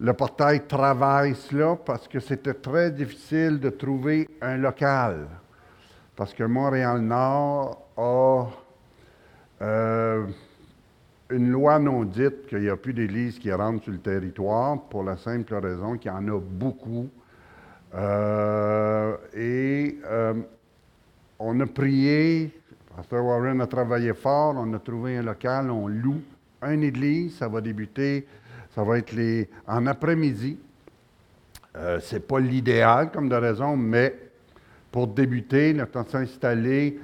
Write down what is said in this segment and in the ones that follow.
le, portail travaille cela parce que c'était très difficile de trouver un local. Parce que Montréal-Nord a euh, une loi non dite qu'il n'y a plus d'église qui rentre sur le territoire pour la simple raison qu'il y en a beaucoup. Euh, et euh, on a prié, Pasteur Warren a travaillé fort, on a trouvé un local, on loue une église, ça va débuter, ça va être les, en après-midi. Euh, Ce n'est pas l'idéal comme de raison, mais pour débuter, le temps de s'installer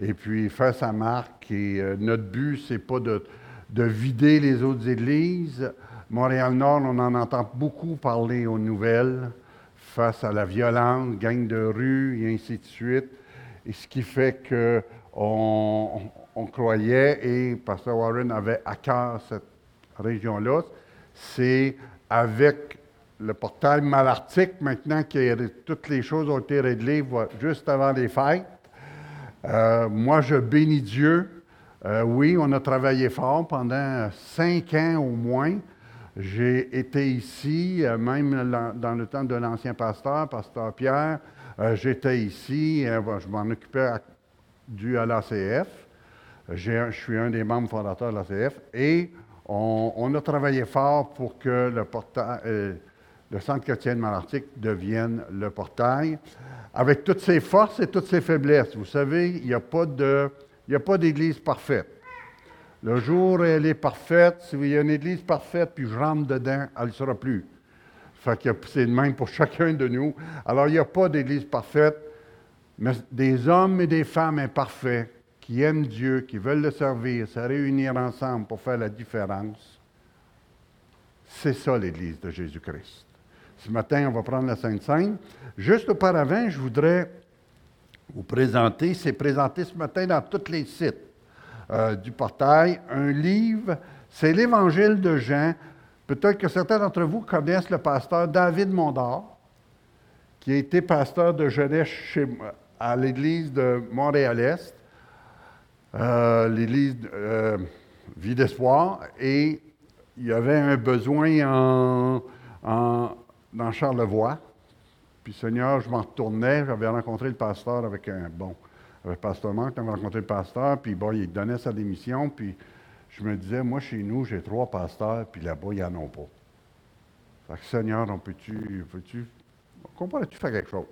et puis faire sa marque. Et notre but, c'est pas de, de vider les autres églises. Montréal-Nord, on en entend beaucoup parler aux nouvelles face à la violence, gang de rue et ainsi de suite. Et ce qui fait qu'on on croyait, et Pasteur Warren avait à cœur cette région-là, c'est avec le portail Malartic, maintenant que toutes les choses ont été réglées juste avant les fêtes. Euh, moi, je bénis Dieu euh, oui, on a travaillé fort pendant cinq ans au moins. J'ai été ici, euh, même dans le temps de l'ancien pasteur, pasteur Pierre. J'étais ici, je m'en occupais dû à l'ACF. Je suis un des membres fondateurs de l'ACF et on, a travaillé fort pour que le, portail, le Centre chrétien de Malartic devienne le portail, avec toutes ses forces et toutes ses faiblesses. Vous savez, il n'y a pas il d'église parfaite. Le jour où elle est parfaite, s'il y a une église parfaite, puis je rentre dedans, elle ne sera plus. C'est le même pour chacun de nous. Alors, il n'y a pas d'église parfaite, mais des hommes et des femmes imparfaits qui aiment Dieu, qui veulent le servir, se réunir ensemble pour faire la différence. C'est ça l'Église de Jésus-Christ. Ce matin, on va prendre la Sainte Seine. Juste auparavant, je voudrais vous présenter, c'est présenté ce matin dans tous les sites euh, du portail, un livre, c'est l'Évangile de Jean. Peut-être que certains d'entre vous connaissent le pasteur David Mondor, qui a été pasteur de jeunesse à l'Église de Montréal-Est, euh, l'Église euh, Vie d'Espoir, et il y avait un besoin dans Charlevoix. Puis, Seigneur, je m'en retournais, j'avais rencontré le pasteur avec un, bon, avec pasteur Marc, j'avais rencontré le pasteur, puis bon, il donnait sa démission, puis je me disais, moi, chez nous, j'ai trois pasteurs, puis là-bas, il n'y en a pas. Fait que, Seigneur, on peut-tu, peux-tu, comprends-tu faire quelque chose?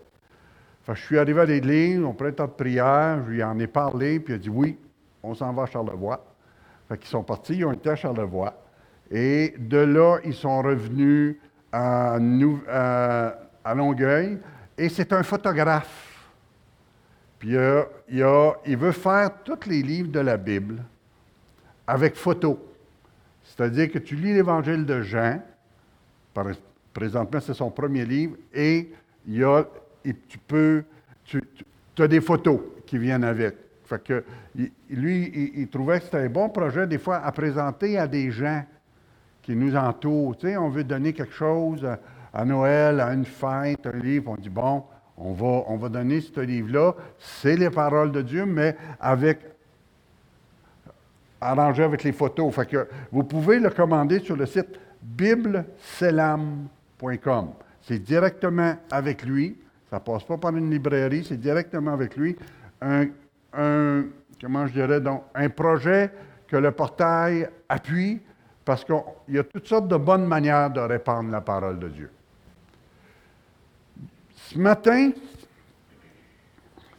Fait que je suis arrivé à l'église, on prenait un temps de prière, je lui en ai parlé, puis il a dit, oui, on s'en va à Charlevoix. Fait qu'ils sont partis, ils ont été à Charlevoix. Et de là, ils sont revenus à, Longueuil, et c'est un photographe. Puis euh, il, veut faire tous les livres de la Bible avec photo. C'est-à-dire que tu lis l'Évangile de Jean, présentement c'est son premier livre, et, tu peux, tu, as des photos qui viennent avec. Fait que, lui, il, trouvait que c'était un bon projet, des fois, à présenter à des gens qui nous entourent. Tu sais, on veut donner quelque chose à Noël, à une fête, un livre, on dit, bon, on va, on va donner ce livre-là, c'est les paroles de Dieu, mais avec arrangé avec les photos. Fait que vous pouvez le commander sur le site bibleselam.com. C'est directement avec lui. Ça ne passe pas par une librairie, c'est directement avec lui. Un, un, comment je dirais donc, un projet que le portail appuie parce qu'il y a toutes sortes de bonnes manières de répandre la parole de Dieu. Ce matin,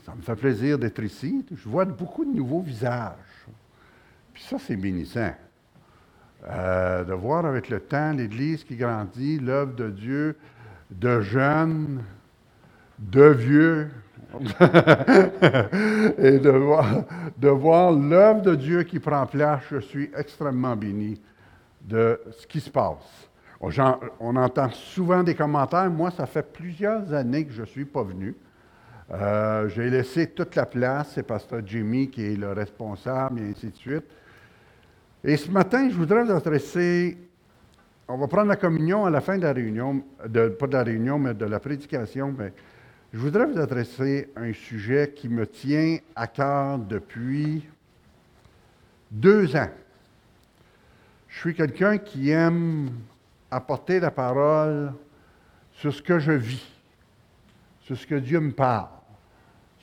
ça me fait plaisir d'être ici. Je vois beaucoup de nouveaux visages. Puis ça, c'est bénissant. Euh, de voir avec le temps l'Église qui grandit, l'œuvre de Dieu, de jeunes, de vieux, et de voir, l'œuvre de Dieu qui prend place, je suis extrêmement béni de ce qui se passe. On, entend souvent des commentaires. Moi, ça fait plusieurs années que je ne suis pas venu. Euh, j'ai laissé toute la place. C'est Pasteur Jimmy qui est le responsable, et ainsi de suite. Et ce matin, je voudrais vous adresser. On va prendre la communion à la fin de la réunion, pas de la réunion, mais de la prédication. Mais je voudrais vous adresser un sujet qui me tient à cœur depuis deux ans. Je suis quelqu'un qui aime apporter la parole sur ce que je vis, sur ce que Dieu me parle,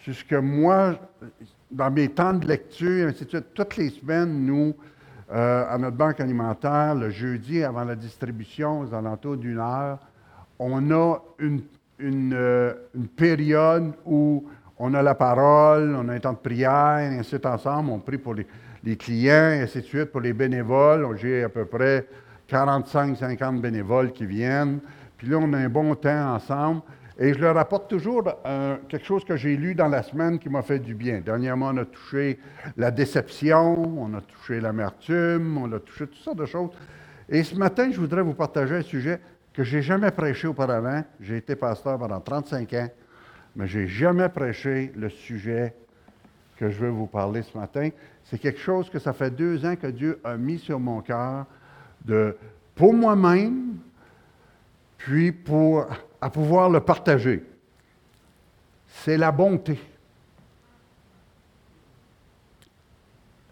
sur ce que moi, dans mes temps de lecture, ainsi de suite, toutes les semaines, nous, euh, à notre banque alimentaire, le jeudi avant la distribution, aux alentours d'une heure, on a une, euh, une, période où on a la parole, on a un temps de prière, et ainsi de suite ensemble, on prie pour les, clients, et ainsi de suite, pour les bénévoles. J'ai à peu près 45-50 bénévoles qui viennent. Puis là, on a un bon temps ensemble. Et je leur apporte toujours euh, quelque chose que j'ai lu dans la semaine qui m'a fait du bien. Dernièrement, on a touché la déception, on a touché l'amertume, on a touché toutes sortes de choses. Et ce matin, je voudrais vous partager un sujet que je n'ai jamais prêché auparavant. J'ai été pasteur pendant 35 ans, mais je n'ai jamais prêché le sujet que je veux vous parler ce matin. C'est quelque chose que ça fait deux ans que Dieu a mis sur mon cœur de, pour moi-même, puis pour à pouvoir le partager. C'est la bonté.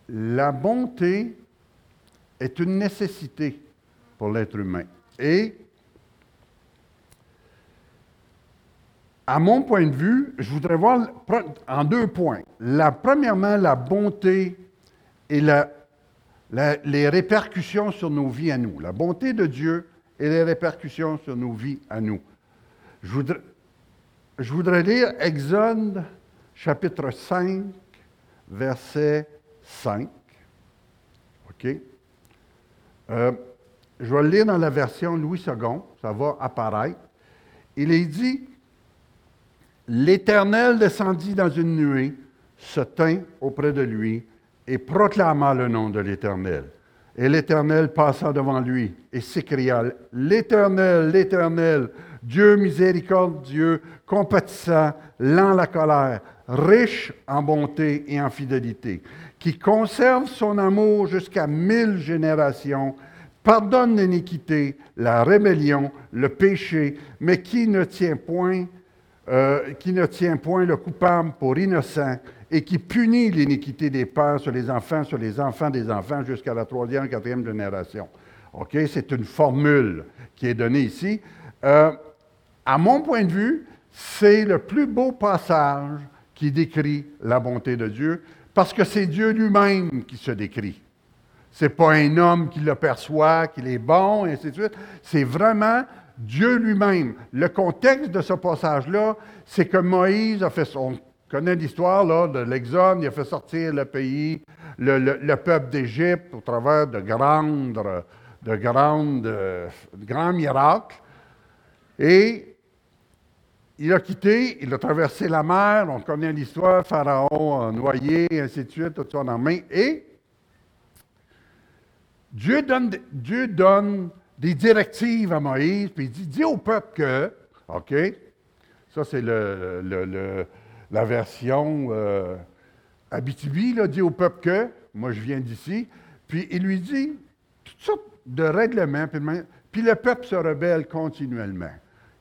La bonté est une nécessité pour l'être humain. Et à mon point de vue, je voudrais voir en deux points. La, premièrement, la bonté et les répercussions sur nos vies à nous. La bonté de Dieu et les répercussions sur nos vies à nous. Je voudrais, lire Exode chapitre 5, verset 5. OK? Euh, je vais le lire dans la version Louis II, ça va apparaître. Il est dit L'Éternel descendit dans une nuée, se tint auprès de lui et proclama le nom de l'Éternel. Et l'Éternel passa devant lui et s'écria L'Éternel, l'Éternel, Dieu miséricordieux, compatissant, lent la colère, riche en bonté et en fidélité, qui conserve son amour jusqu'à mille générations, pardonne l'iniquité, la rébellion, le péché, mais qui ne tient point, euh, qui ne tient point le coupable pour innocent et qui punit l'iniquité des pères sur les enfants, sur les enfants des enfants jusqu'à la troisième, quatrième génération. OK? C'est une formule qui est donnée ici. Euh, à mon point de vue, c'est le plus beau passage qui décrit la bonté de Dieu, parce que c'est Dieu lui-même qui se décrit. Ce n'est pas un homme qui le perçoit, qu'il est bon, et ainsi de suite. C'est vraiment Dieu lui-même. Le contexte de ce passage-là, c'est que Moïse a fait son. On connaît l'histoire de l'Exode, il a fait sortir le pays, le, peuple d'Égypte au travers de, grandes, de, grandes, de grands miracles. Et il a quitté, il a traversé la mer, on connaît l'histoire, Pharaon noyé, ainsi de suite, tout ça en main. Et Dieu donne, Dieu donne des directives à Moïse, puis il dit, dis au peuple que, OK, ça c'est le, la version euh, Abitibi, là, dit au peuple que, moi je viens d'ici, puis il lui dit toutes sortes de règlements, puis le peuple se rebelle continuellement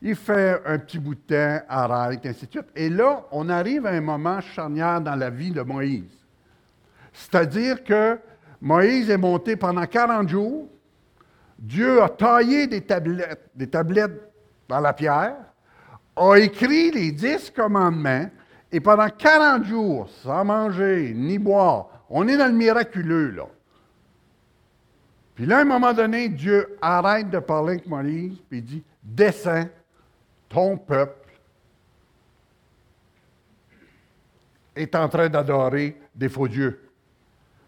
il fait un petit bout de temps, arrête, ainsi de suite. Et là, on arrive à un moment charnière dans la vie de Moïse. C'est-à-dire que Moïse est monté pendant 40 jours. Dieu a taillé des tablettes, dans la pierre, a écrit les dix commandements, et pendant 40 jours, sans manger ni boire, on est dans le miraculeux, là. Puis là, à un moment donné, Dieu arrête de parler avec Moïse, puis il dit Descends, ton peuple est en train d'adorer des faux dieux.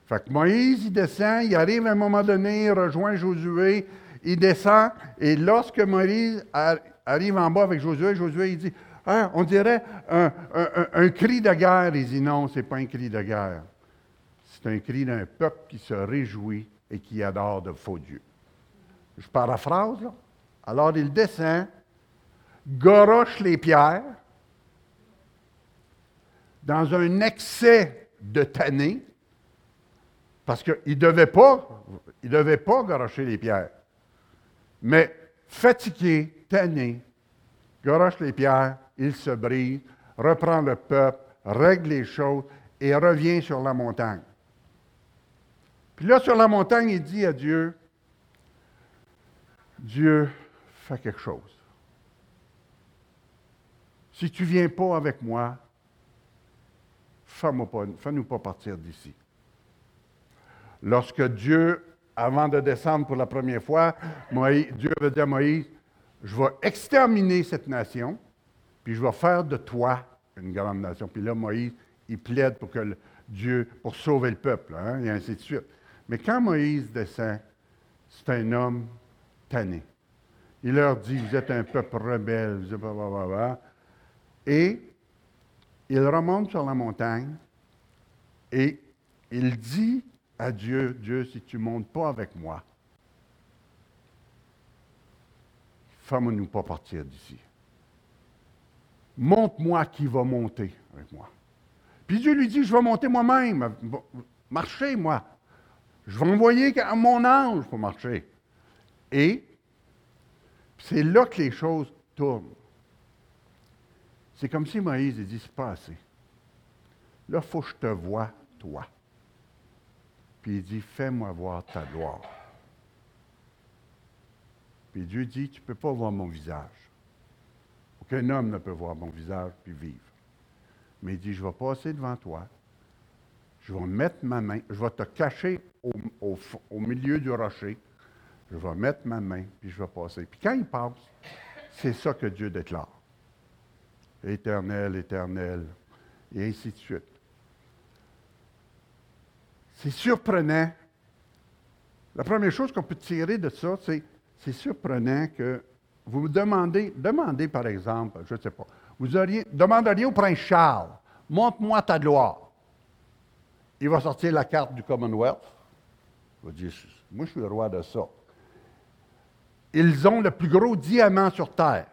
Fait que Moïse, il descend, il arrive à un moment donné, il rejoint Josué, il descend, et lorsque Moïse arrive en bas avec Josué, Josué, il dit, ah, on dirait un, un, cri de guerre. Il dit, non, ce n'est pas un cri de guerre. C'est un cri d'un peuple qui se réjouit et qui adore de faux dieux. Je paraphrase, là. Alors il descend, goroche les pierres dans un excès de tanné, parce qu'il ne devait pas, il devait pas gorocher les pierres. Mais fatigué, tanné, goroche les pierres, il se brise, reprend le peuple, règle les choses et revient sur la montagne. Puis là, sur la montagne, il dit à Dieu, Dieu fait quelque chose. Si tu ne viens pas avec moi, fais-nous pas, partir d'ici. Lorsque Dieu, avant de descendre pour la première fois, Dieu avait dit à Moïse, je vais exterminer cette nation, puis je vais faire de toi une grande nation. Puis là, Moïse, il plaide pour que Dieu, pour sauver le peuple, hein, et ainsi de suite. Mais quand Moïse descend, c'est un homme tanné. Il leur dit, vous êtes un peuple rebelle, vous êtes... Et il remonte sur la montagne et il dit à Dieu, si tu ne montes pas avec moi, fais-nous pas partir d'ici. Montre-moi qui va monter avec moi. Puis Dieu lui dit, je vais monter moi-même, marcher moi. Je vais envoyer mon ange pour marcher. Et c'est là que les choses tournent. C'est comme si Moïse dit, c'est pas assez. Là, il faut que je te vois, toi. Il dit, fais-moi voir ta gloire. Puis Dieu dit, tu ne peux pas voir mon visage. Aucun homme ne peut voir mon visage puis vivre. Mais il dit, je vais passer devant toi. Je vais mettre ma main, je vais te cacher au, au milieu du rocher. Je vais mettre ma main, puis je vais passer. Puis quand il passe, c'est ça que Dieu déclare éternel, éternel, et ainsi de suite. C'est surprenant. La première chose qu'on peut tirer de ça, c'est c'est surprenant que vous demandez, demandez par exemple, je ne sais pas, vous auriez, demanderiez au prince Charles, montre-moi ta gloire. Il va sortir la carte du Commonwealth. Il va dire, moi je suis le roi de ça. Ils ont le plus gros diamant sur Terre.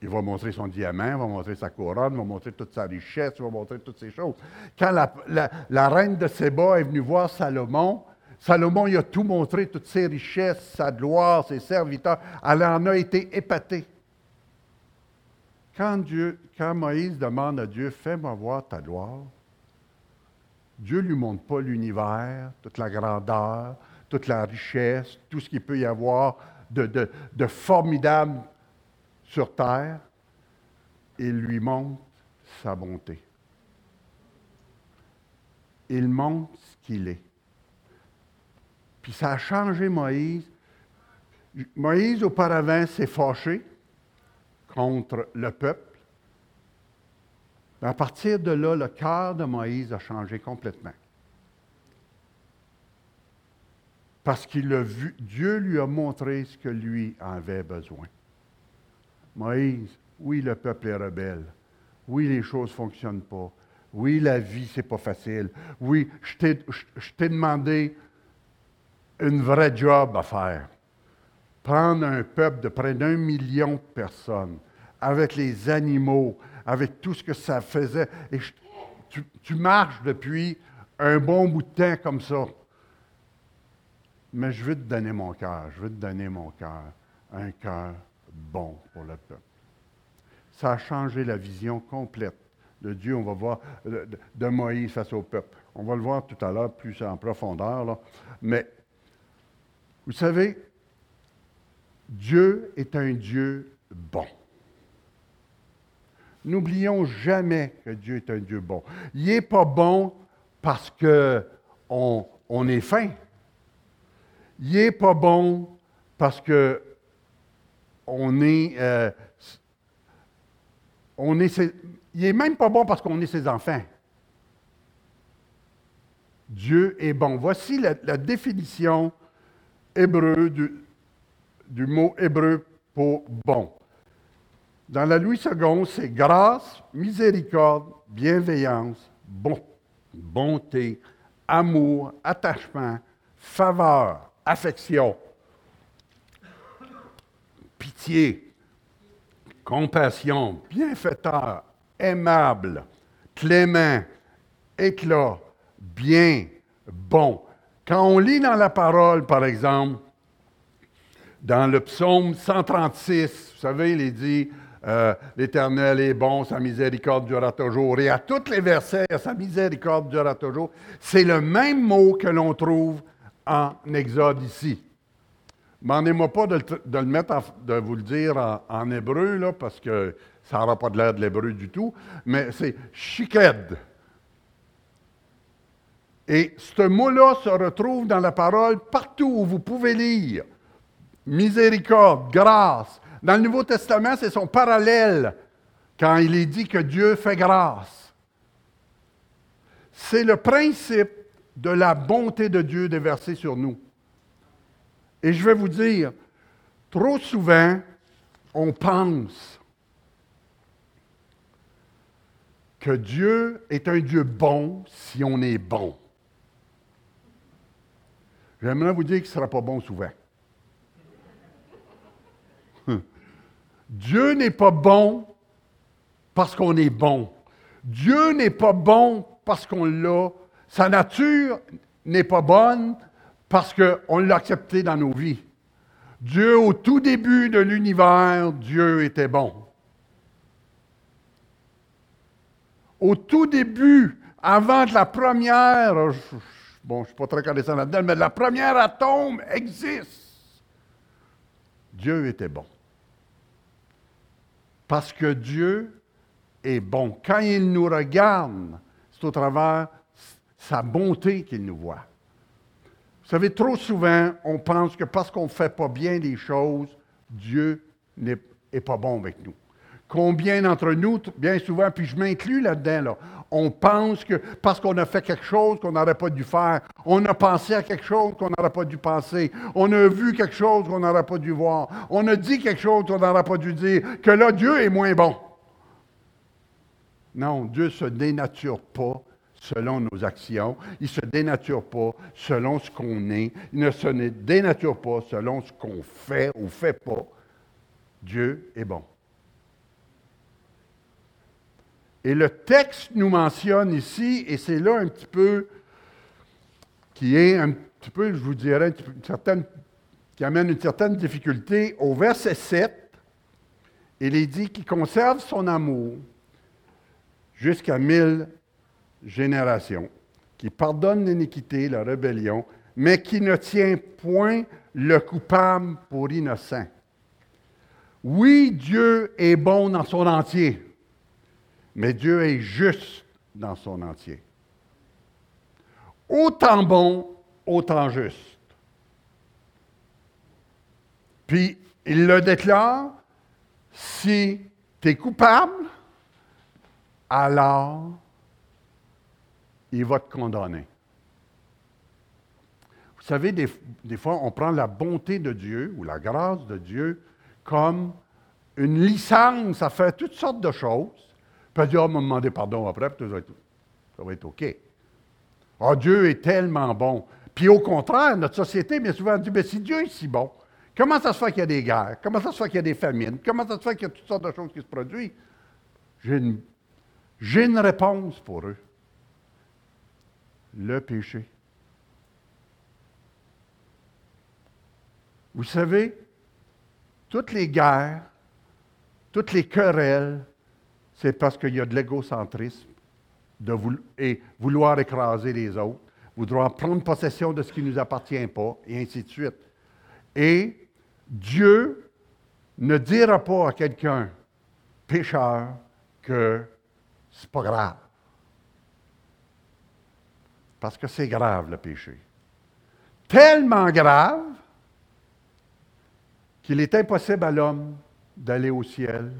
Il va montrer son diamant, il va montrer sa couronne, il va montrer toute sa richesse, il va montrer toutes ces choses. Quand la, reine de Séba est venue voir Salomon, Salomon il a tout montré, toutes ses richesses, sa gloire, ses serviteurs. Elle en a été épatée. Quand, Dieu, quand Moïse demande à Dieu, fais-moi voir ta gloire, Dieu ne lui montre pas l'univers, toute la grandeur, toute la richesse, tout ce qu'il peut y avoir de, formidable sur terre, il lui montre sa bonté. Il montre ce qu'il est. Puis ça a changé Moïse. Moïse, auparavant, s'est fâché contre le peuple. à partir de là, le cœur de Moïse a changé complètement. Parce qu'il a vu, Dieu lui a montré ce que lui avait besoin. Moïse, oui, le peuple est rebelle. Oui, les choses ne fonctionnent pas. Oui, la vie, ce n'est pas facile. Oui, je t'ai demandé une vraie job à faire. Prendre un peuple de près d'un million de personnes, avec les animaux, avec tout ce que ça faisait. Et tu, tu marches depuis un bon bout de temps comme ça. Mais je veux te donner mon cœur, je veux te donner mon cœur, un cœur bon pour le peuple. Ça a changé la vision complète de Dieu, on va voir, de, Moïse face au peuple. On va le voir tout à l'heure plus en profondeur. Mais, vous savez, Dieu est un Dieu bon. N'oublions jamais que Dieu est un Dieu bon. Il n'est pas bon parce qu'on on est fin. Il n'est pas bon parce que on est, euh, on est il n'est même pas bon parce qu'on est ses enfants. Dieu est bon. Voici la, définition hébreu du, du, mot hébreu pour bon. Dans la Louis II, c'est grâce, miséricorde, bienveillance, bon, bonté, amour, attachement, faveur, affection, pitié, compassion, bienfaiteur, aimable, clément, éclat, bien, bon. Quand on lit dans la parole, par exemple, dans le psaume 136, vous savez, il est dit euh, L'Éternel est bon, sa miséricorde durera toujours. Et à tous les versets, sa miséricorde durera toujours. C'est le même mot que l'on trouve en Exode ici. M'en pas de, le mettre, de vous le dire en, hébreu, parce que ça n'aura pas de l'air de l'hébreu du tout, mais c'est shiked. Et ce mot-là se retrouve dans la parole partout où vous pouvez lire. Miséricorde, grâce. Dans le Nouveau Testament, c'est son parallèle quand il est dit que Dieu fait grâce. C'est le principe de la bonté de Dieu déversée sur nous. Et je vais vous dire, trop souvent, on pense que Dieu est un Dieu bon si on est bon. J'aimerais vous dire qu'il ne sera pas bon souvent. Dieu n'est pas bon parce qu'on est bon. Dieu n'est pas bon parce qu'on l'a. Sa nature n'est pas bonne parce qu'on l'a accepté dans nos vies. Dieu, au tout début de l'univers, Dieu était bon. Au tout début, avant que la première, bon, je ne suis pas très connaissant là-dedans, mais la première atome existe. Dieu était bon. Parce que Dieu est bon. Quand il nous regarde, c'est au travers sa bonté qu'il nous voit. Vous savez, trop souvent, on pense que parce qu'on ne fait pas bien les choses, Dieu n'est pas bon avec nous. Combien d'entre nous, bien souvent, puis je m'inclus là-dedans, là, on pense que parce qu'on a fait quelque chose qu'on n'aurait pas dû faire, on a pensé à quelque chose qu'on n'aurait pas dû penser, on a vu quelque chose qu'on n'aurait pas dû voir, on a dit quelque chose qu'on n'aurait pas dû dire, que là, Dieu est moins bon. Non, Dieu ne se dénature pas selon nos actions, il ne se dénature pas selon ce qu'on est, il ne se dénature pas selon ce qu'on fait ou fait pas. Dieu est bon. Et le texte nous mentionne ici, et c'est là un petit peu qui est un petit peu, je vous dirais, qui amène une certaine difficulté. Au verset 7, il est dit qu'il conserve son amour jusqu'à mille générations, qui pardonne l'iniquité, la rébellion, mais qui ne tient point le coupable pour innocent. Oui, Dieu est bon dans son entier. Mais Dieu est juste dans son entier. Autant bon, autant juste. Puis, il le déclare, si tu es coupable, alors il va te condamner. Vous savez, des, fois, on prend la bonté de Dieu ou la grâce de Dieu comme une licence à faire toutes sortes de choses peut dire, oh, me demander pardon après, puis ça va être OK. Oh, Dieu est tellement bon. Puis au contraire, notre société, bien souvent, dit, mais si Dieu est si bon, comment ça se fait qu'il y a des guerres? Comment ça se fait qu'il y a des famines? Comment ça se fait qu'il y a toutes sortes de choses qui se produisent? J'ai une réponse pour eux. Le péché. Vous savez, toutes les guerres, toutes les querelles, c'est parce qu'il y a de l'égocentrisme et vouloir écraser les autres, vouloir prendre possession de ce qui ne nous appartient pas, et ainsi de suite. Et Dieu ne dira pas à quelqu'un pécheur que c'est pas grave. Parce que c'est grave le péché. Tellement grave qu'il est impossible à l'homme d'aller au ciel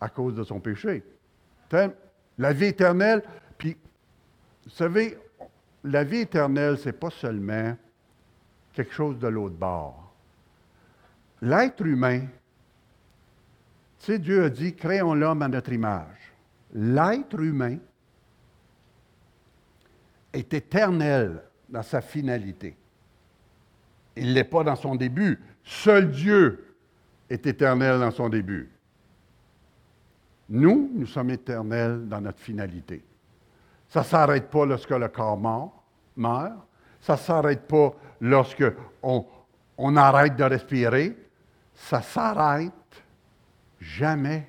à cause de son péché. La vie éternelle, puis, vous savez, la vie éternelle, ce n'est pas seulement quelque chose de l'autre bord. L'être humain, tu sais, Dieu a dit, créons l'homme à notre image. L'être humain est éternel dans sa finalité. Il ne l'est pas dans son début. Seul Dieu est éternel dans son début. Nous, nous sommes éternels dans notre finalité. Ça ne s'arrête pas lorsque le corps meurt. Ça ne s'arrête pas lorsque on, on arrête de respirer. Ça s'arrête jamais.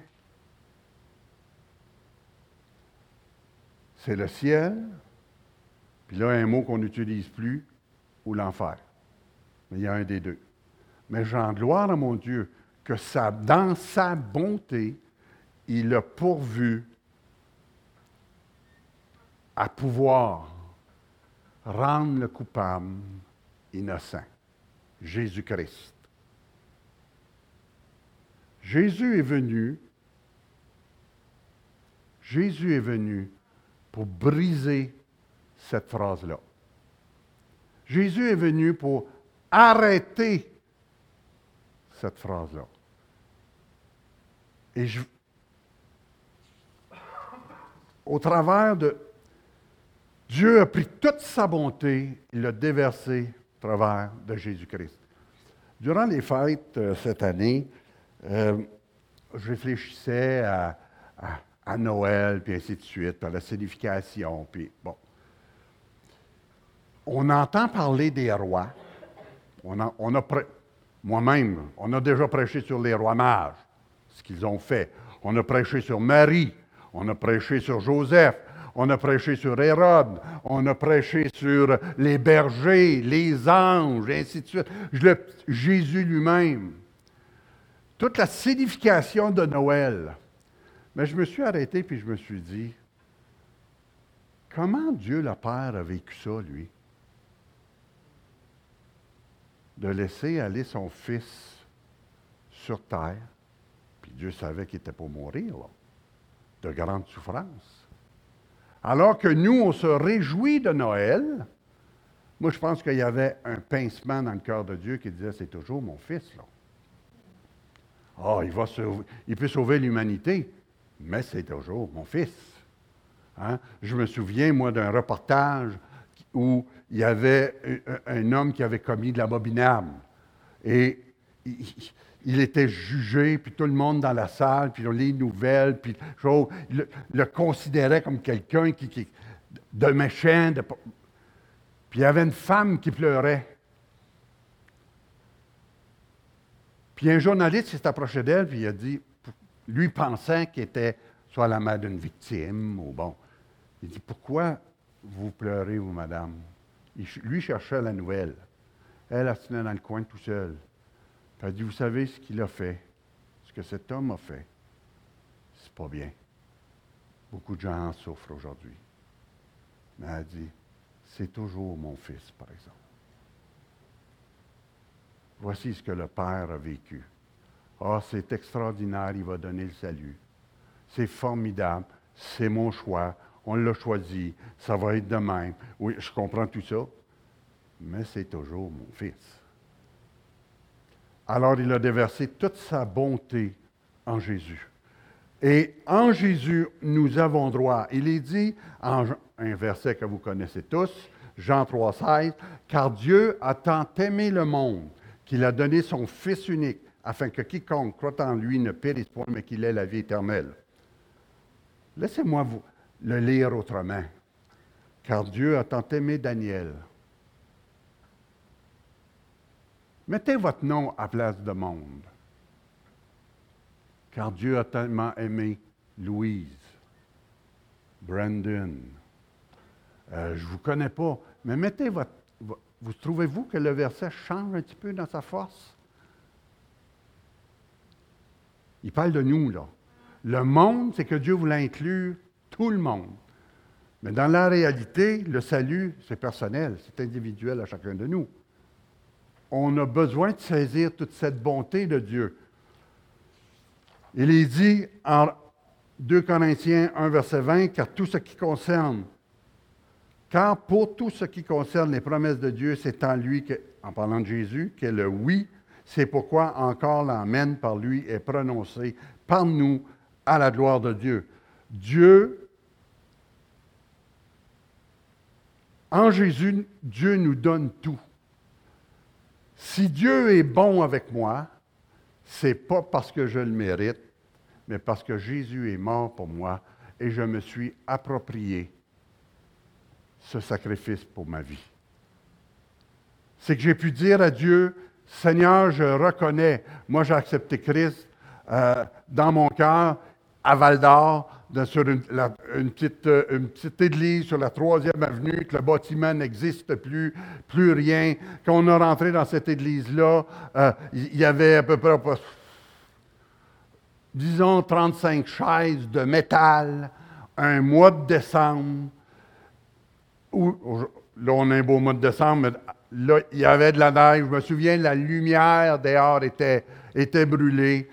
C'est le ciel, puis là, un mot qu'on n'utilise plus, ou l'enfer. Mais il y a un des deux. Mais j'en gloire à mon Dieu que dans sa bonté, il a pourvu à pouvoir rendre le coupable innocent. Jésus-Christ. Jésus est venu, Jésus est venu pour briser cette phrase-là. Jésus est venu pour arrêter cette phrase-là. Et je, au travers de Dieu a pris toute sa bonté, il l'a déversé au travers de Jésus-Christ. Durant les fêtes euh, cette année, euh, je réfléchissais à, Noël, puis ainsi de suite, à la signification, puis bon. On entend parler des rois. Moi-même, on a déjà prêché sur les rois mages, ce qu'ils ont fait. On a prêché sur Marie, on a prêché sur Joseph, on a prêché sur Hérode, on a prêché sur les bergers, les anges, ainsi de suite. Jésus lui-même toute la signification de Noël. Mais je me suis arrêté puis je me suis dit, comment Dieu le Père a vécu ça, lui? De laisser aller son fils sur terre, puis Dieu savait qu'il était pour mourir, de grandes souffrances. Alors que nous, on se réjouit de Noël, moi je pense qu'il y avait un pincement dans le cœur de Dieu qui disait, c'est toujours mon fils, là. Ah, il, va il peut sauver l'humanité, mais c'est toujours mon fils. Hein? Je me souviens, moi, d'un reportage où il y avait un, homme qui avait commis de l'abominable. Et il, était jugé, puis tout le monde dans la salle, puis les nouvelles, puis le, le considérait comme quelqu'un qui, de méchant. puis il y avait une femme qui pleurait. Puis un journaliste s'est approché d'elle, puis il a dit, lui pensant qu'il était soit la mère d'une victime, ou bon, il dit, pourquoi vous pleurez, vous, madame? Lui cherchait la nouvelle. Elle, elle se tenait dans le coin tout seul. Elle dit, vous savez ce qu'il a fait, ce que cet homme a fait, c'est pas bien. Beaucoup de gens en souffrent aujourd'hui. Mais elle dit, c'est toujours mon fils, par exemple. Voici ce que le Père a vécu. Ah, c'est extraordinaire, il va donner le salut. C'est formidable, c'est mon choix, on l'a choisi, ça va être de même. Oui, je comprends tout ça, mais c'est toujours mon fils. Alors il a déversé toute sa bonté en Jésus. Et en Jésus, nous avons droit. Il est dit, un verset que vous connaissez tous, Jean 3, 16, car Dieu a tant aimé le monde qu'il a donné son Fils unique, afin que quiconque croit en lui ne périsse point, mais qu'il ait la vie éternelle. Laissez-moi vous le lire autrement. Car Dieu a tant aimé Daniel. Mettez votre nom à place de monde. Car Dieu a tellement aimé Louise, Brandon. Euh, je ne vous connais pas, mais mettez votre vous trouvez-vous que le verset change un petit peu dans sa force? Il parle de nous, là. Le monde, c'est que Dieu voulait inclure tout le monde. Mais dans la réalité, le salut, c'est personnel, c'est individuel à chacun de nous. On a besoin de saisir toute cette bonté de Dieu. Il est dit en 2 Corinthiens 1, verset 20, car tout ce qui concerne car pour tout ce qui concerne les promesses de Dieu, c'est en lui, en parlant de Jésus, que le oui. C'est pourquoi encore l'Amen par lui est prononcé par nous à la gloire de Dieu. Dieu, en Jésus, Dieu nous donne tout. Si Dieu est bon avec moi, c'est pas parce que je le mérite, mais parce que Jésus est mort pour moi et je me suis approprié ce sacrifice pour ma vie. C'est que j'ai pu dire à Dieu, Seigneur, je reconnais, moi j'ai accepté Christ euh, dans mon cœur, à Val d'Or, sur une, petite, euh, une, petite, église sur la troisième avenue, que le bâtiment n'existe plus, plus rien. Quand on est rentré dans cette église-là, euh, il y avait à peu près, disons, 35 chaises de métal, un mois de décembre. Où, là, on a un beau mois de décembre, mais là, il y avait de la neige. Je me souviens, la lumière dehors était, était brûlée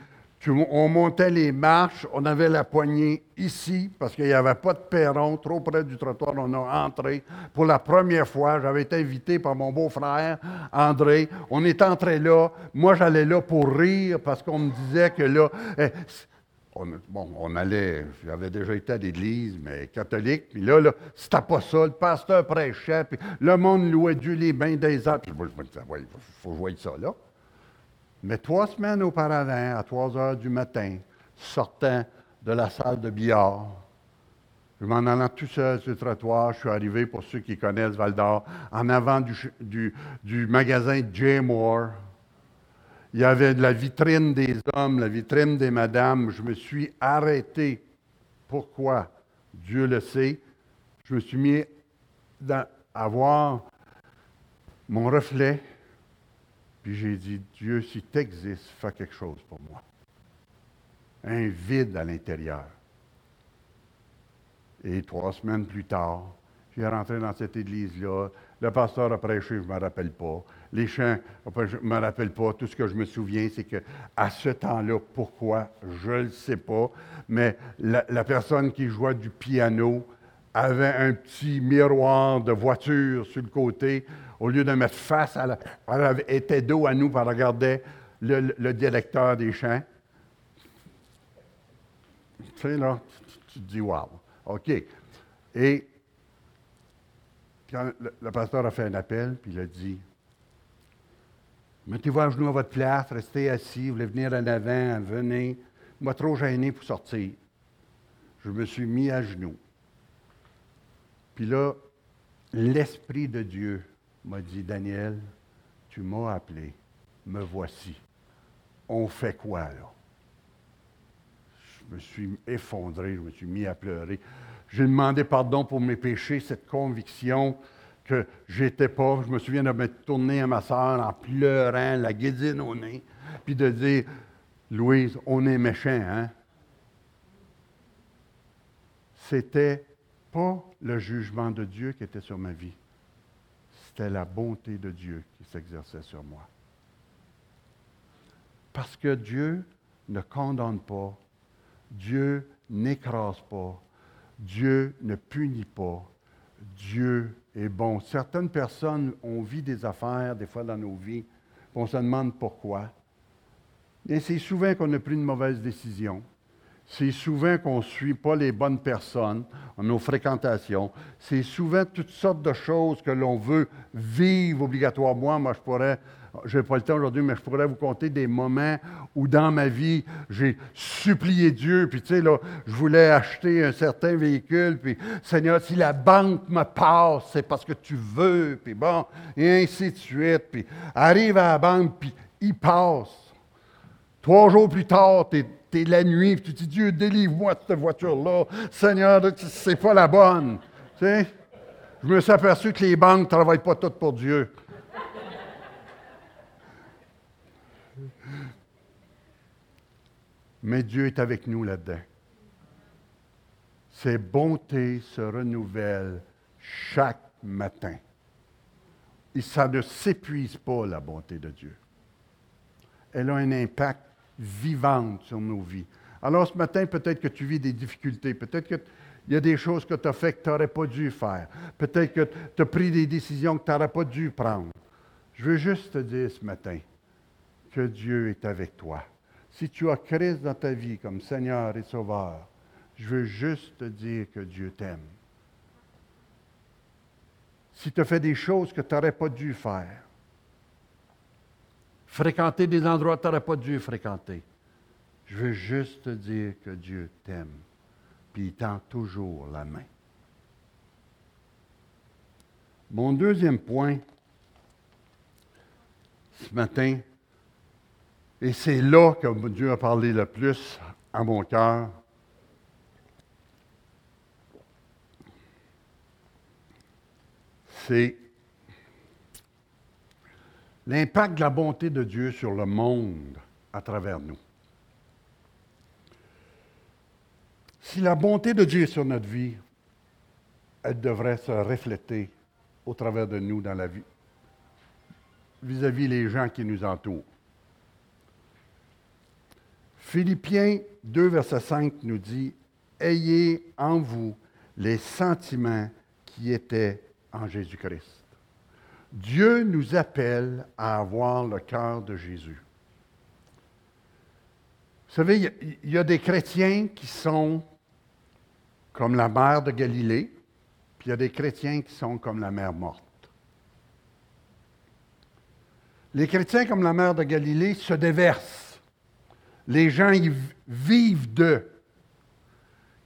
on montait les marches, on avait la poignée ici, parce qu'il n'y avait pas de perron, trop près du trottoir, on a entré. Pour la première fois, j'avais été invité par mon beau-frère, André. On est entré là. Moi, j'allais là pour rire, parce qu'on me disait que là... Eh, on, bon, on allait, j'avais déjà été à l'église, mais catholique, puis là, là c'était pas ça, le pasteur prêchait, puis le monde louait Dieu les bains des arbres. Je me disais, il faut jouer ça là. Mais trois semaines auparavant, à 3 heures du matin, sortant de la salle de billard, je m'en allant tout seul sur le trottoir, je suis arrivé, pour ceux qui connaissent Val d'Or, en avant du, magasin J. Moore. Il y avait la vitrine des hommes, la vitrine des madames. Je me suis arrêté. Pourquoi? Dieu le sait. Je me suis mis à voir mon reflet puis j'ai dit, Dieu, si tu existes, fais quelque chose pour moi. Un vide à l'intérieur. Et trois semaines plus tard, j'ai rentré dans cette église-là. Le pasteur a prêché, je ne me rappelle pas. Les chants, je ne me rappelle pas. Tout ce que je me souviens, c'est qu'à ce temps-là, pourquoi, je ne le sais pas. Mais la, personne qui jouait du piano avait un petit miroir de voiture sur le côté au lieu de mettre face à la. Elle était dos à nous, pour regarder le, directeur des champs. Tu sais, là, tu, te dis, wow, OK. Et quand le, pasteur a fait un appel, puis il a dit Mettez-vous à genoux à votre place, restez assis, vous voulez venir en avant, venez. Moi, trop gêné pour sortir. Je me suis mis à genoux. Puis là, l'Esprit de Dieu m'a dit, Daniel, tu m'as appelé, me voici. On fait quoi là? Je me suis effondré, je me suis mis à pleurer. J'ai demandé pardon pour mes péchés, cette conviction que j'étais pas. Je me souviens de me tourner à ma soeur en pleurant, la guédine au nez, puis de dire, Louise, on est méchant, hein? C'était pas le jugement de Dieu qui était sur ma vie c'était la bonté de Dieu qui s'exerçait sur moi. Parce que Dieu ne condamne pas, Dieu n'écrase pas, Dieu ne punit pas, Dieu est bon. Certaines personnes ont vu des affaires, des fois dans nos vies, on se demande pourquoi. Et c'est souvent qu'on a pris une mauvaise décision c'est souvent qu'on ne suit pas les bonnes personnes nos fréquentations. C'est souvent toutes sortes de choses que l'on veut vivre obligatoirement. Moi, je pourrais, je n'ai pas le temps aujourd'hui, mais je pourrais vous compter des moments où dans ma vie, j'ai supplié Dieu, puis tu sais, là, je voulais acheter un certain véhicule, puis Seigneur, si la banque me passe, c'est parce que tu veux, puis bon, et ainsi de suite. Puis arrive à la banque, puis il passe. Trois jours plus tard, tu es la nuit, tu dis, Dieu, délivre-moi de cette voiture-là. Seigneur, c'est pas la bonne. Tu sais? Je me suis aperçu que les banques ne travaillent pas toutes pour Dieu. Mais Dieu est avec nous là-dedans. Ses bontés se renouvellent chaque matin. Et ça ne s'épuise pas, la bonté de Dieu. Elle a un impact vivante sur nos vies. Alors ce matin, peut-être que tu vis des difficultés, peut-être qu'il y a des choses que tu as faites que tu n'aurais pas dû faire, peut-être que tu as pris des décisions que tu n'aurais pas dû prendre. Je veux juste te dire ce matin que Dieu est avec toi. Si tu as Christ dans ta vie comme Seigneur et Sauveur, je veux juste te dire que Dieu t'aime. Si tu as fait des choses que tu n'aurais pas dû faire, fréquenter des endroits que tu n'aurais pas dû fréquenter. Je veux juste te dire que Dieu t'aime, puis il tend toujours la main. Mon deuxième point ce matin, et c'est là que Dieu a parlé le plus à mon cœur, c'est l'impact de la bonté de Dieu sur le monde à travers nous. Si la bonté de Dieu est sur notre vie, elle devrait se refléter au travers de nous dans la vie, vis-à-vis les gens qui nous entourent. Philippiens 2, verset 5 nous dit, Ayez en vous les sentiments qui étaient en Jésus-Christ. Dieu nous appelle à avoir le cœur de Jésus. Vous savez, il y, a des chrétiens qui sont comme la mer de Galilée, puis il y a des chrétiens qui sont comme la mer morte. Les chrétiens comme la mer de Galilée se déversent. Les gens y vivent d'eux.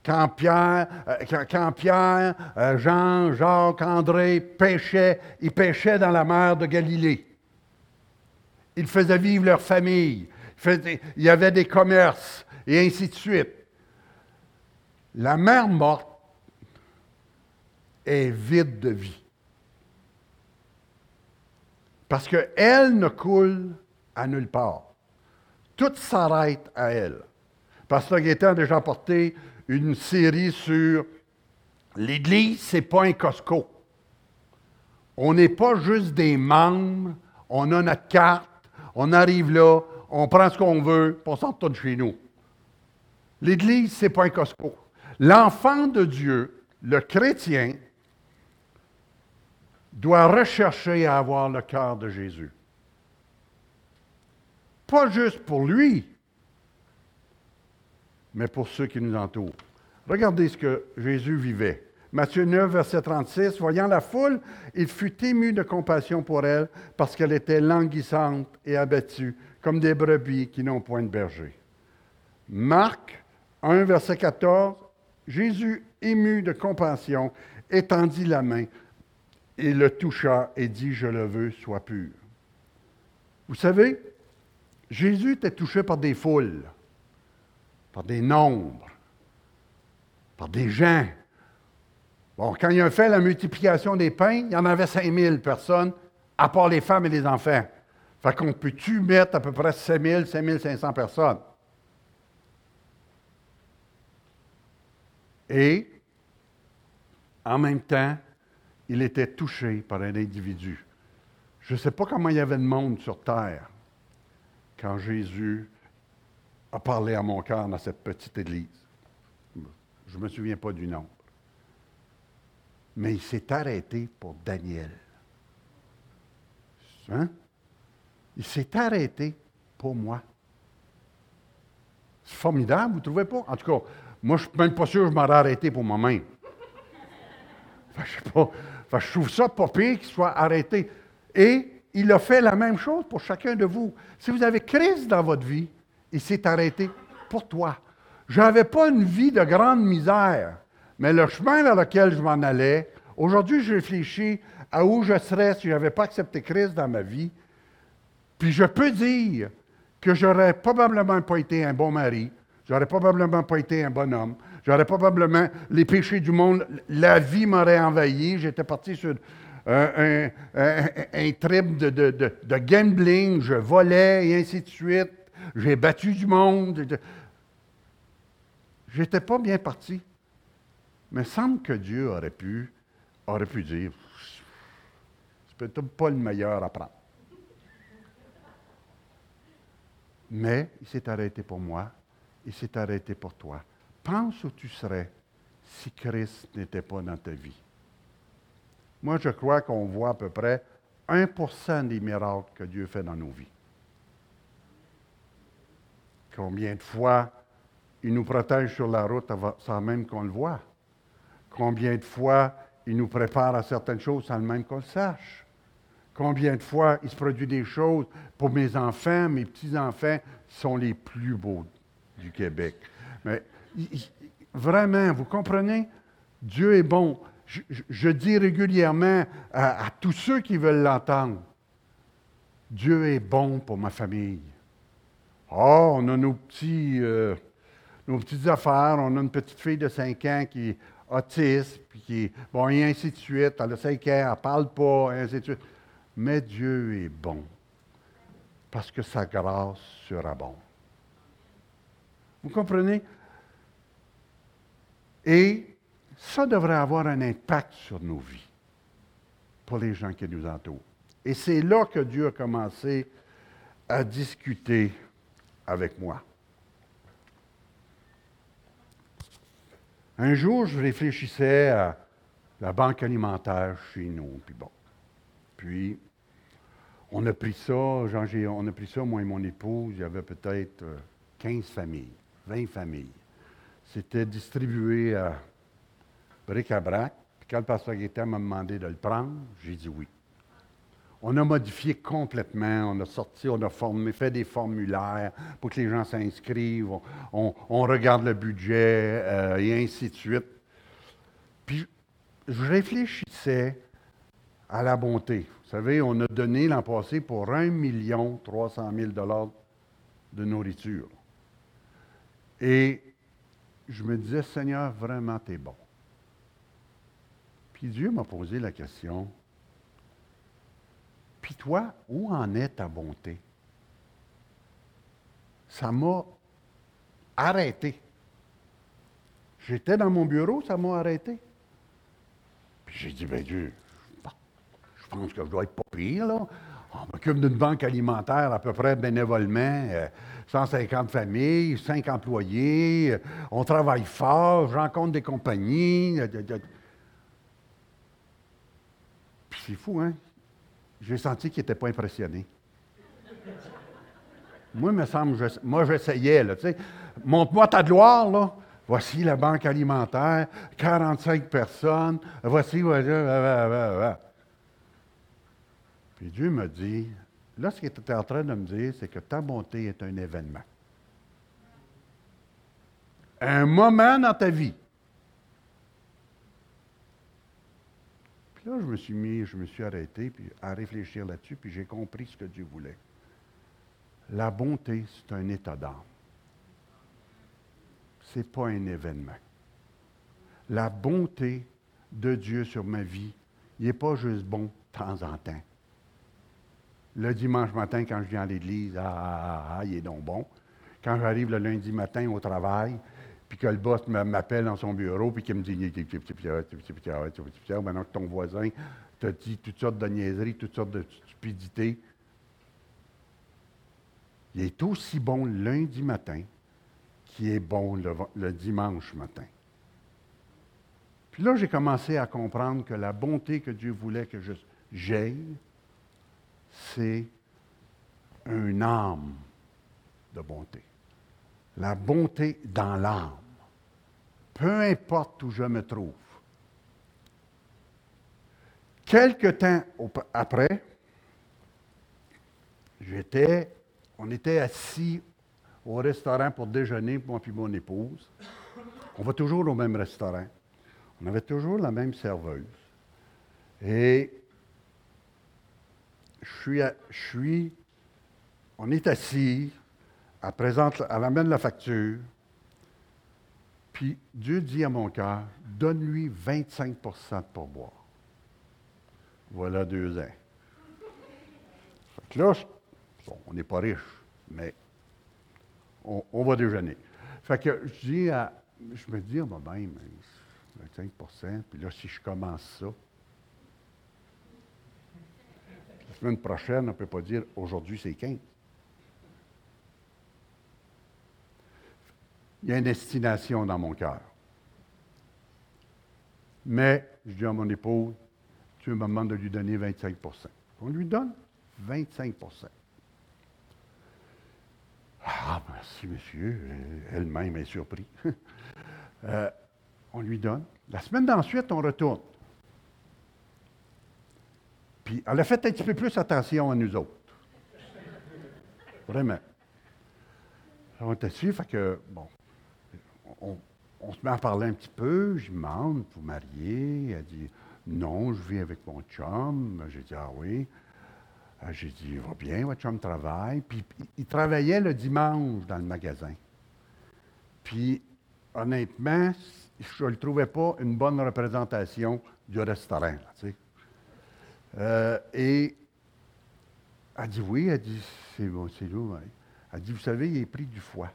Quand Pierre, euh, euh, Jean, Jacques, André pêchaient, ils pêchaient dans la mer de Galilée. Ils faisaient vivre leur famille. Il y avait des commerces et ainsi de suite. La mer morte est vide de vie. Parce qu'elle ne coule à nulle part. Tout s'arrête à elle. Pasteur Gaétan a déjà porté une série sur l'Église, ce n'est pas un Costco. On n'est pas juste des membres, on a notre carte, on arrive là, on prend ce qu'on veut, puis on tout chez nous. L'Église, ce n'est pas un Costco. L'enfant de Dieu, le chrétien, doit rechercher à avoir le cœur de Jésus. Pas juste pour lui, mais pour ceux qui nous entourent. Regardez ce que Jésus vivait. Matthieu 9, verset 36, voyant la foule, il fut ému de compassion pour elle parce qu'elle était languissante et abattue, comme des brebis qui n'ont point de berger. Marc 1, verset 14, Jésus, ému de compassion, étendit la main et le toucha et dit, je le veux, sois pur. Vous savez, Jésus était touché par des foules par des nombres, par des gens. Bon, quand il a fait la multiplication des pains, il y en avait 5000 personnes, à part les femmes et les enfants. Fait qu'on peut-tu mettre à peu près 5000, 5500 personnes? Et, en même temps, il était touché par un individu. Je ne sais pas comment il y avait de monde sur terre quand Jésus a parlé à mon cœur dans cette petite église. Je ne me souviens pas du nom. Mais il s'est arrêté pour Daniel. Hein? Il s'est arrêté pour moi. C'est formidable, vous ne trouvez pas? En tout cas, moi, je ne suis même pas sûr que je m'aurais arrêté pour moi-même. je je trouve ça pas pire qu'il soit arrêté. Et il a fait la même chose pour chacun de vous. Si vous avez Christ dans votre vie, il s'est arrêté pour toi. Je n'avais pas une vie de grande misère, mais le chemin vers lequel je m'en allais, aujourd'hui, je réfléchis à où je serais si je n'avais pas accepté Christ dans ma vie. Puis je peux dire que j'aurais probablement pas été un bon mari, j'aurais probablement pas été un bon homme, j'aurais probablement les péchés du monde, la vie m'aurait envahi, j'étais parti sur un, trip de, de gambling, je volais et ainsi de suite j'ai battu du monde. J'étais pas bien parti. Mais il semble que Dieu aurait pu, aurait pu dire, c'est peut-être pas le meilleur à prendre. Mais il s'est arrêté pour moi, il s'est arrêté pour toi. Pense où tu serais si Christ n'était pas dans ta vie. Moi, je crois qu'on voit à peu près 1% des miracles que Dieu fait dans nos vies. Combien de fois il nous protège sur la route sans même qu'on le voit? Combien de fois il nous prépare à certaines choses sans même qu'on le sache? Combien de fois il se produit des choses pour mes enfants, mes petits-enfants, sont les plus beaux du Québec? Mais vraiment, vous comprenez? Dieu est bon. Je, dis régulièrement à tous ceux qui veulent l'entendre, Dieu est bon pour ma famille. Oh, on a nos, petits, euh, nos petites affaires. On a une petite fille de 5 ans qui autiste, puis qui est, bon, et ainsi de suite. Elle a 5 ans, elle ne parle pas, et ainsi de suite. Mais Dieu est bon, parce que sa grâce surabonde. Vous comprenez? Et ça devrait avoir un impact sur nos vies, pour les gens qui nous entourent. Et c'est là que Dieu a commencé à discuter avec moi. Un jour, je réfléchissais à la banque alimentaire chez nous, puis bon. Puis, on a pris ça, on a pris ça, moi et mon épouse, il y avait peut-être 15 euh, familles, 20 familles. C'était distribué à bric-à-brac. Puis quand le pasteur Gaétan m'a demandé de le prendre, j'ai dit oui. On a modifié complètement, on a sorti, on a formé, fait des formulaires pour que les gens s'inscrivent, on, regarde le budget euh, et ainsi de suite. Puis je réfléchissais à la bonté. Vous savez, on a donné l'an passé pour 1 million 300 000 de nourriture. Et je me disais, Seigneur, vraiment, tu es bon. Puis Dieu m'a posé la question, puis toi, où en est ta bonté? Ça m'a arrêté. J'étais dans mon bureau, ça m'a arrêté. Puis j'ai dit, ben Dieu, je pense que je dois être pas pire, là. On m'occupe d'une banque alimentaire à peu près bénévolement, 150 euh, familles, 5 employés, euh, on travaille fort, je rencontre des compagnies. Puis c'est fou, hein? J'ai senti qu'il n'était pas impressionné. moi, il me semble, moi, j'essayais, là, tu sais. Montre-moi ta gloire, là. Voici la banque alimentaire, 45 personnes, voici, Puis Dieu me dit, là, ce qu'il était en train de me dire, c'est que ta bonté est un événement. Un moment dans ta vie. Là, je me suis mis, je me suis arrêté puis, à réfléchir là-dessus, puis j'ai compris ce que Dieu voulait. La bonté, c'est un état d'âme. Ce n'est pas un événement. La bonté de Dieu sur ma vie, il n'est pas juste bon de temps en temps. Le dimanche matin, quand je viens à l'église, ah, ah, ah, il est donc bon. Quand j'arrive le lundi matin au travail, puis que le boss m'appelle dans son bureau, puis qu'il me dit maintenant que ton voisin t'a dit toutes sortes de niaiseries, toutes sortes de stupidités. Il est aussi bon lundi matin qu'il est bon le, dimanche matin. Puis là, j'ai commencé à comprendre que la bonté que Dieu voulait que j'aie, c'est un âme de bonté la bonté dans l'âme, peu importe où je me trouve. Quelque temps après, j'étais, on était assis au restaurant pour déjeuner, moi et mon épouse. On va toujours au même restaurant. On avait toujours la même serveuse. Et je suis, je suis on est assis, elle, elle amène la facture, puis Dieu dit à mon cœur, donne-lui 25% de pourboire. Voilà deux ans. là, on n'est pas riche, mais on, va déjeuner. Fait que je dis à, je me dis à moi-même, 25% puis là, si je commence ça, la semaine prochaine, on ne peut pas dire aujourd'hui c'est 15. Il y a une destination dans mon cœur. Mais, je dis à mon épouse, tu me demandes de lui donner 25% On lui donne 25% Ah, merci, monsieur. Elle-même est surprise. Euh, on lui donne. La semaine d'ensuite, on retourne. Puis, elle a fait un petit peu plus attention à nous autres. Vraiment. On était dessus, fait que, bon, on, se met à parler un petit peu. Je demande, vous marier? Elle dit, non, je vis avec mon chum. J'ai dit, ah oui. Euh, j'ai dit, va bien, votre chum travaille. Puis il travaillait le dimanche dans le magasin. Puis honnêtement, je ne le trouvais pas une bonne représentation du restaurant. Euh, et elle dit oui, elle dit c'est bon, c'est lourd. Elle dit, vous savez, il est pris du foie.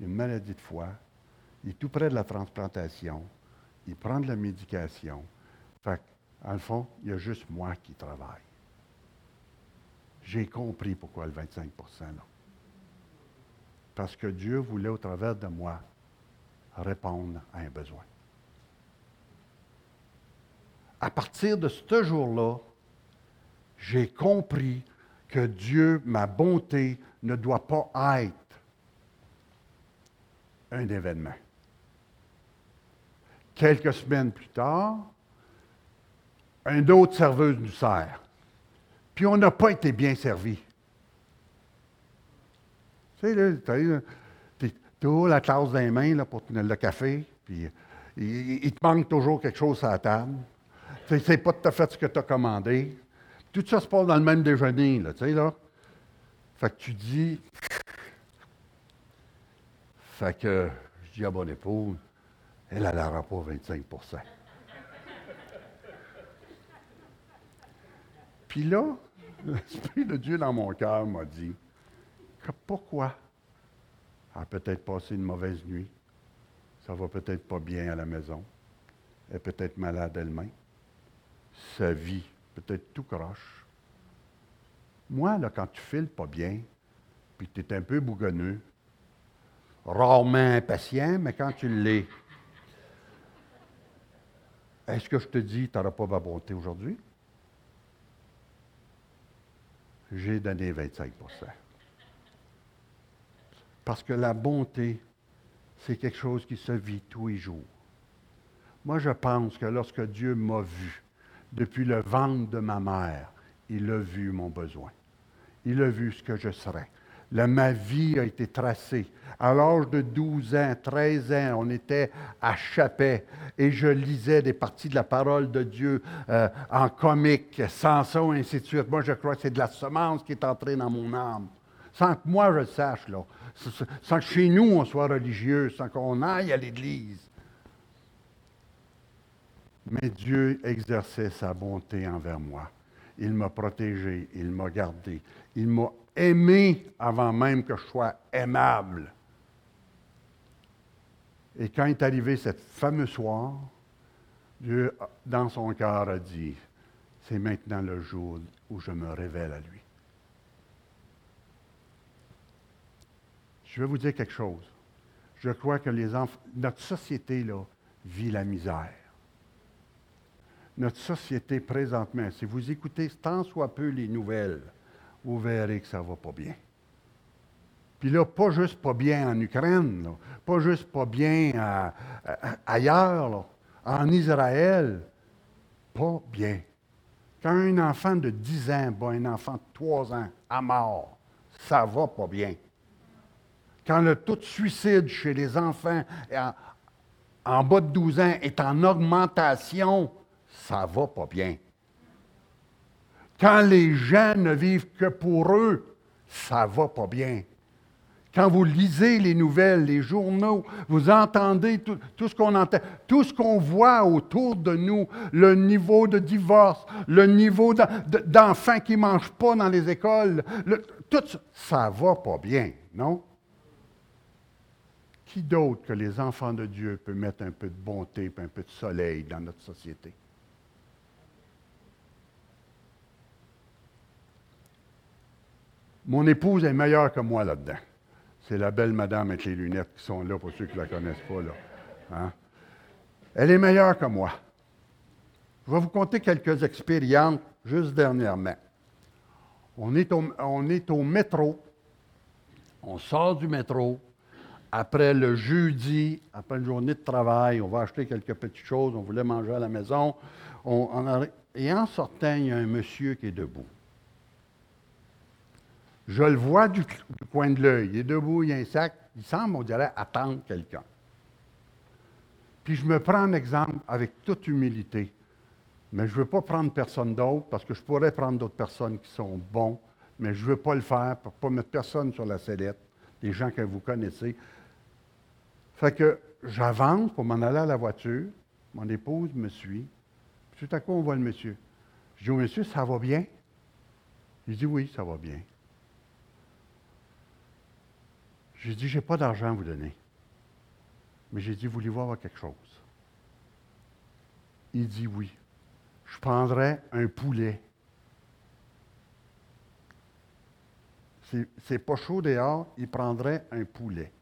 Une maladie de foie. Il est tout près de la transplantation. Il prend de la médication. Fait en le fond, il y a juste moi qui travaille. J'ai compris pourquoi le 25% là. Parce que Dieu voulait, au travers de moi, répondre à un besoin. À partir de ce jour-là, j'ai compris que Dieu, ma bonté, ne doit pas être un événement. Quelques semaines plus tard, un autre serveuse nous sert. Puis on n'a pas été bien servi. Tu sais, là, tu as la tasse dans les mains là, pour tenir le café, puis il, te manque toujours quelque chose à la table. Tu sais pas tout à fait ce que tu as commandé. Tout ça se passe dans le même déjeuner, là, tu sais, là. Fait que tu dis. Fait que je dis à mon épouse, elle, elle n'aura pas 25% Puis là, l'Esprit de Dieu dans mon cœur m'a dit que pourquoi? Elle a peut-être passé une mauvaise nuit, ça va peut-être pas bien à la maison, elle est peut-être malade elle-même, sa vie peut-être tout croche. Moi, là, quand tu files pas bien, puis tu es un peu bougonneux, rarement impatient, mais quand tu l'es, est-ce que je te dis, tu n'auras pas ma bonté aujourd'hui? J'ai donné 25% Parce que la bonté, c'est quelque chose qui se vit tous les jours. Moi, je pense que lorsque Dieu m'a vu, depuis le ventre de ma mère, il a vu mon besoin. Il a vu ce que je serais. Ma vie a été tracée. À l'âge de 12 ans, 13 ans, on était à Chapet et je lisais des parties de la parole de Dieu euh, en comique, sans ça, ainsi de suite. Moi, je crois que c'est de la semence qui est entrée dans mon âme. Sans que moi je le sache. Sans que chez nous on soit religieux, sans qu'on aille à l'Église. Mais Dieu exerçait sa bonté envers moi. Il m'a protégé, il m'a gardé, il m'a aimé avant même que je sois aimable. Et quand est arrivé cette fameux soir, Dieu, dans son cœur, a dit, c'est maintenant le jour où je me révèle à lui. Je vais vous dire quelque chose. Je crois que les notre société là, vit la misère notre société présentement, si vous écoutez tant soit peu les nouvelles, vous verrez que ça ne va pas bien. Puis là, pas juste pas bien en Ukraine, pas juste pas bien ailleurs, en Israël, pas bien. Quand un enfant de 10 ans bat un enfant de 3 ans à mort, ça va pas bien. Quand le taux de suicide chez les enfants en, en bas de 12 ans est en augmentation, ça va pas bien. Quand les gens ne vivent que pour eux, ça va pas bien. Quand vous lisez les nouvelles, les journaux, vous entendez tout, ce qu'on entend, tout ce qu'on voit autour de nous, le niveau de divorce, le niveau d'enfants qui ne mangent pas dans les écoles, tout ça, ça va pas bien, non? Qui d'autre que les enfants de Dieu peut mettre un peu de bonté un peu de soleil dans notre société? Mon épouse est meilleure que moi là-dedans. C'est la belle madame avec les lunettes qui sont là pour ceux qui ne la connaissent pas. Là. Hein? Elle est meilleure que moi. Je vais vous conter quelques expériences juste dernièrement. On est, au, on est au métro. On sort du métro. Après le jeudi, après une journée de travail, on va acheter quelques petites choses. On voulait manger à la maison. et en sortant, il y a un monsieur qui est debout. Je le vois du, coin de l'œil. Il est debout, il y a un sac. Il semble, on dirait, attendre quelqu'un. Puis je me prends un exemple avec toute humilité. Mais je ne veux pas prendre personne d'autre parce que je pourrais prendre d'autres personnes qui sont bons, mais je ne veux pas le faire pour ne pas mettre personne sur la sellette, des gens que vous connaissez. Fait que j'avance pour m'en aller à la voiture. Mon épouse me suit. Puis tout à coup, on voit le monsieur. Je dis au monsieur, ça va bien? Il dit oui, ça va bien. J'ai dit, je n'ai pas d'argent à vous donner. Mais j'ai dit, voulez-vous avoir quelque chose? Il dit oui. Je prendrais un poulet. C'est pas chaud dehors, il prendrait un poulet.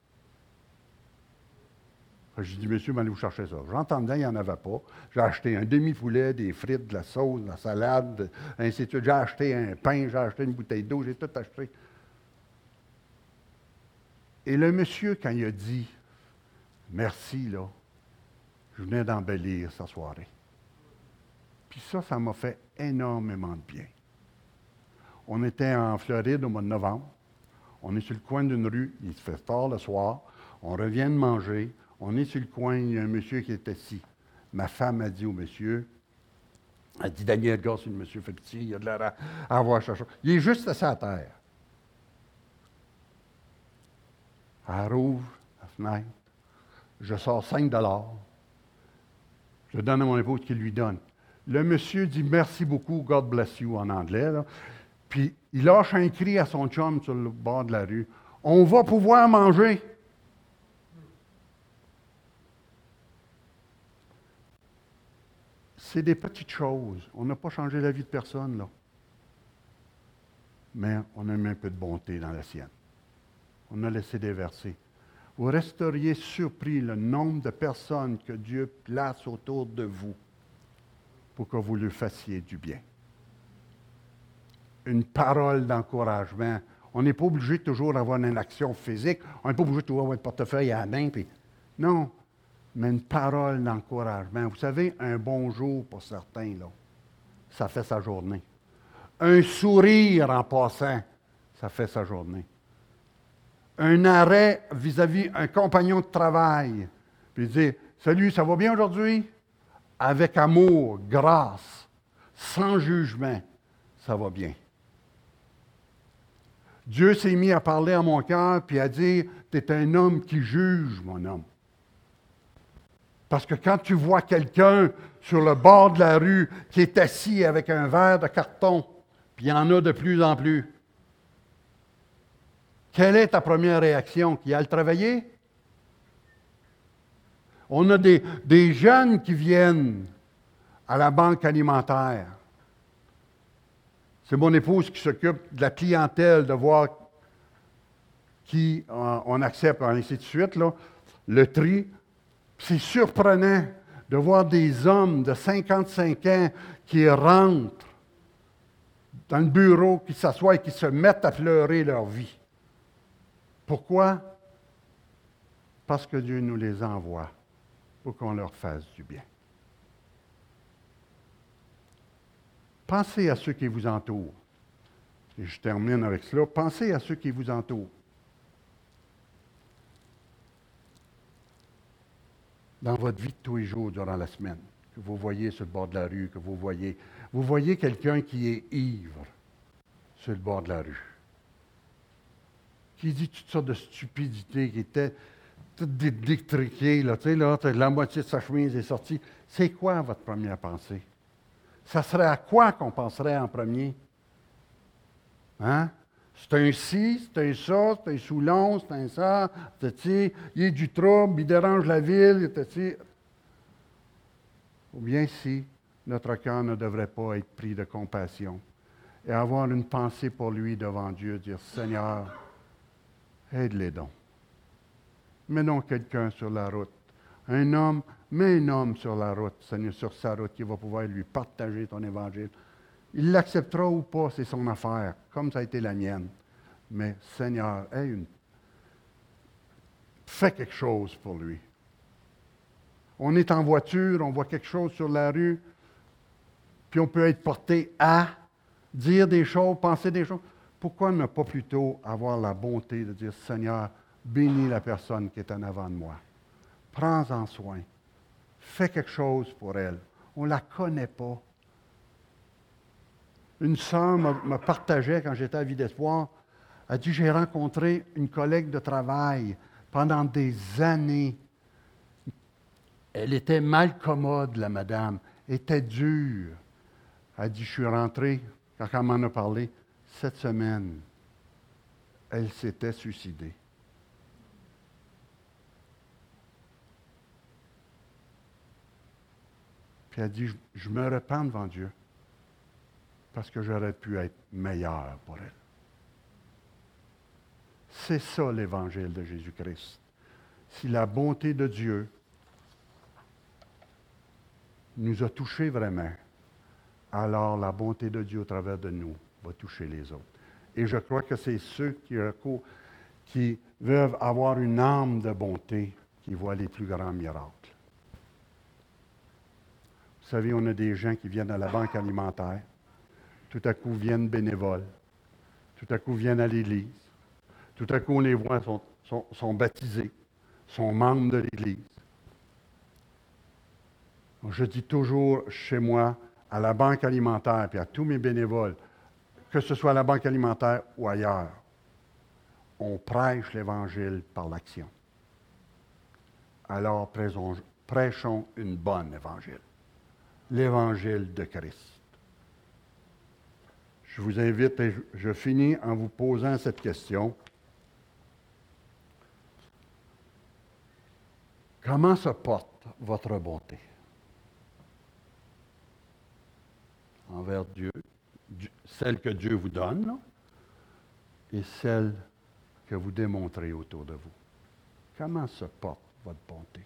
J'ai dit, monsieur, allez vous chercher ça. J'entendais, il n'y en avait pas. J'ai acheté un demi-poulet, des frites, de la sauce, de la salade, ainsi de suite. J'ai acheté un pain, j'ai acheté une bouteille d'eau, j'ai tout acheté. Et le monsieur, quand il a dit merci, là, je venais d'embellir sa soirée. Puis ça, ça m'a fait énormément de bien. On était en Floride au mois de novembre. On est sur le coin d'une rue, il se fait tard le soir. On revient de manger. On est sur le coin, il y a un monsieur qui est assis. Ma femme a dit au monsieur, elle dit Daniel Goss, le monsieur fait petit, il a de l'air à, avoir cherché. Il est juste assis à terre. Elle rouvre la fenêtre. Je sors 5 dollars. Je donne à mon épouse qui lui donne. Le monsieur dit merci beaucoup, God bless you en anglais. Puis il lâche un cri à son chum sur le bord de la rue. On va pouvoir manger. C'est des petites choses. On n'a pas changé la vie de personne, là. Mais on a mis un peu de bonté dans la sienne. On a laissé déverser. Vous resteriez surpris le nombre de personnes que Dieu place autour de vous pour que vous lui fassiez du bien. Une parole d'encouragement. On n'est pas obligé toujours d'avoir une action physique. On n'est pas obligé toujours avoir le portefeuille à la main. Non, mais une parole d'encouragement. Vous savez, un bonjour pour certains, là, ça fait sa journée. Un sourire en passant, ça fait sa journée. Un arrêt vis-à-vis un compagnon de travail, puis dire Salut, ça va bien aujourd'hui? avec amour, grâce, sans jugement, ça va bien. Dieu s'est mis à parler à mon cœur puis à dire, tu es un homme qui juge, mon homme. Parce que quand tu vois quelqu'un sur le bord de la rue qui est assis avec un verre de carton, puis il y en a de plus en plus, quelle est ta première réaction? Qui a le travailler? On a des, jeunes qui viennent à la banque alimentaire. C'est mon épouse qui s'occupe de la clientèle, de voir qui euh, on accepte, ainsi de suite. Le tri, c'est surprenant de voir des hommes de 55 ans qui rentrent dans le bureau, qui s'assoient et qui se mettent à fleurer leur vie. Pourquoi? Parce que Dieu nous les envoie pour qu'on leur fasse du bien. Pensez à ceux qui vous entourent. Et je termine avec cela. Pensez à ceux qui vous entourent. Dans votre vie de tous les jours durant la semaine, que vous voyez sur le bord de la rue, que vous voyez, vous voyez quelqu'un qui est ivre sur le bord de la rue, qui dit toutes sortes de stupidités, qui était tout détriqué, là, tu sais, là, la moitié de sa chemise est sortie. C'est quoi votre première pensée? Ça serait à quoi qu'on penserait en premier? Hein? C'est un ci, c'est un ça, c'est un soulon, c'est un ça, il y a du trouble, il dérange la ville, Ou bien si notre cœur ne devrait pas être pris de compassion et avoir une pensée pour lui devant Dieu, dire Seigneur, aide-les donc. Menons quelqu'un sur la route. Un homme, mets un homme sur la route, Seigneur, sur sa route, qui va pouvoir lui partager ton évangile. Il l'acceptera ou pas, c'est son affaire, comme ça a été la mienne. Mais Seigneur, une... fais quelque chose pour lui. On est en voiture, on voit quelque chose sur la rue, puis on peut être porté à dire des choses, penser des choses. Pourquoi ne pas plutôt avoir la bonté de dire, Seigneur, Bénis la personne qui est en avant de moi. Prends-en soin. Fais quelque chose pour elle. On ne la connaît pas. Une sœur me partageait quand j'étais à Vie d'Espoir. Elle dit J'ai rencontré une collègue de travail pendant des années. Elle était mal commode, la madame, était dure. Elle dit, je suis rentrée, quand elle m'en a parlé, cette semaine, elle s'était suicidée. Puis elle dit, je, me repens devant Dieu parce que j'aurais pu être meilleur pour elle. C'est ça l'évangile de Jésus-Christ. Si la bonté de Dieu nous a touchés vraiment, alors la bonté de Dieu au travers de nous va toucher les autres. Et je crois que c'est ceux qui, qui veulent avoir une âme de bonté qui voient les plus grands miracles. Vous savez, on a des gens qui viennent à la banque alimentaire, tout à coup viennent bénévoles, tout à coup viennent à l'Église, tout à coup on les voit, sont, sont, baptisés, sont membres de l'Église. Je dis toujours chez moi, à la banque alimentaire, puis à tous mes bénévoles, que ce soit à la banque alimentaire ou ailleurs, on prêche l'Évangile par l'action. Alors prêchons une bonne Évangile l'évangile de Christ. Je vous invite, et je finis en vous posant cette question. Comment se porte votre bonté envers Dieu, celle que Dieu vous donne et celle que vous démontrez autour de vous? Comment se porte votre bonté?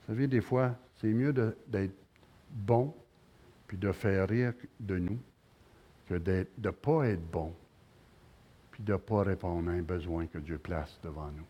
Vous savez, des fois, c'est mieux d'être bon puis de faire rire de nous que de ne pas être bon puis de ne pas répondre à un besoin que Dieu place devant nous.